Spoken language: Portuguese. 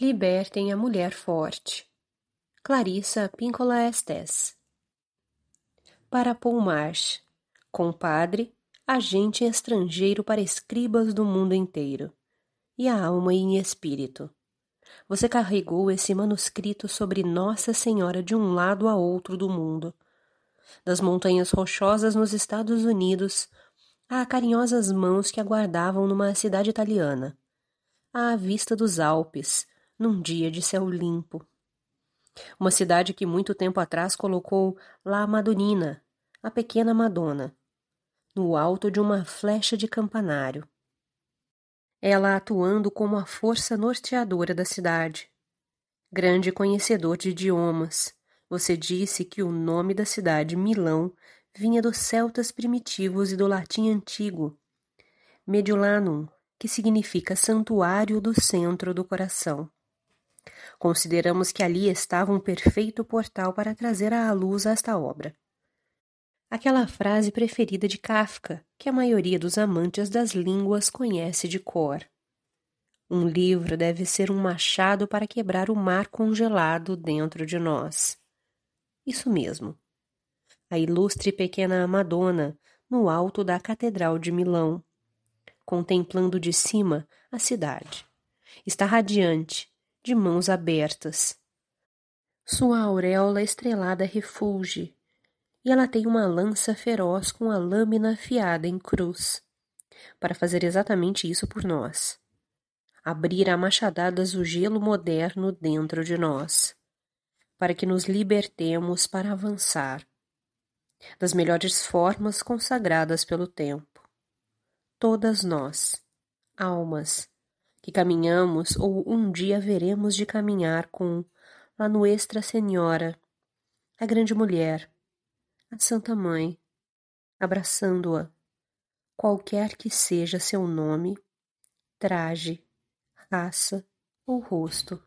Libertem a mulher forte. Clarissa Píncola Estes. Para Paul Marsh, compadre, agente estrangeiro para escribas do mundo inteiro, e a alma em espírito. Você carregou esse manuscrito sobre Nossa Senhora de um lado a outro do mundo. Das montanhas rochosas nos Estados Unidos a carinhosas mãos que aguardavam numa cidade italiana, à vista dos Alpes, num dia de céu limpo. Uma cidade que muito tempo atrás colocou La Madonina, a pequena Madonna, no alto de uma flecha de campanário. Ela atuando como a força norteadora da cidade. Grande conhecedor de idiomas, você disse que o nome da cidade, Milão, vinha dos celtas primitivos e do latim antigo, Mediolanum, que significa santuário do centro do coração. Consideramos que ali estava um perfeito portal para trazer à luz esta obra. Aquela frase preferida de Kafka, que a maioria dos amantes das línguas conhece de cor. Um livro deve ser um machado para quebrar o mar congelado dentro de nós. Isso mesmo. A ilustre pequena Madonna no alto da Catedral de Milão, contemplando de cima a cidade. Está radiante, de mãos abertas. Sua auréola estrelada refulge, e ela tem uma lança feroz com a lâmina afiada em cruz, para fazer exatamente isso por nós. Abrir a machadadas o gelo moderno dentro de nós, para que nos libertemos para avançar, das melhores formas consagradas pelo tempo. Todas nós, almas, que caminhamos ou um dia veremos de caminhar com a Nuestra Senhora, a grande mulher, a Santa Mãe, abraçando-a, qualquer que seja seu nome, traje, raça ou rosto.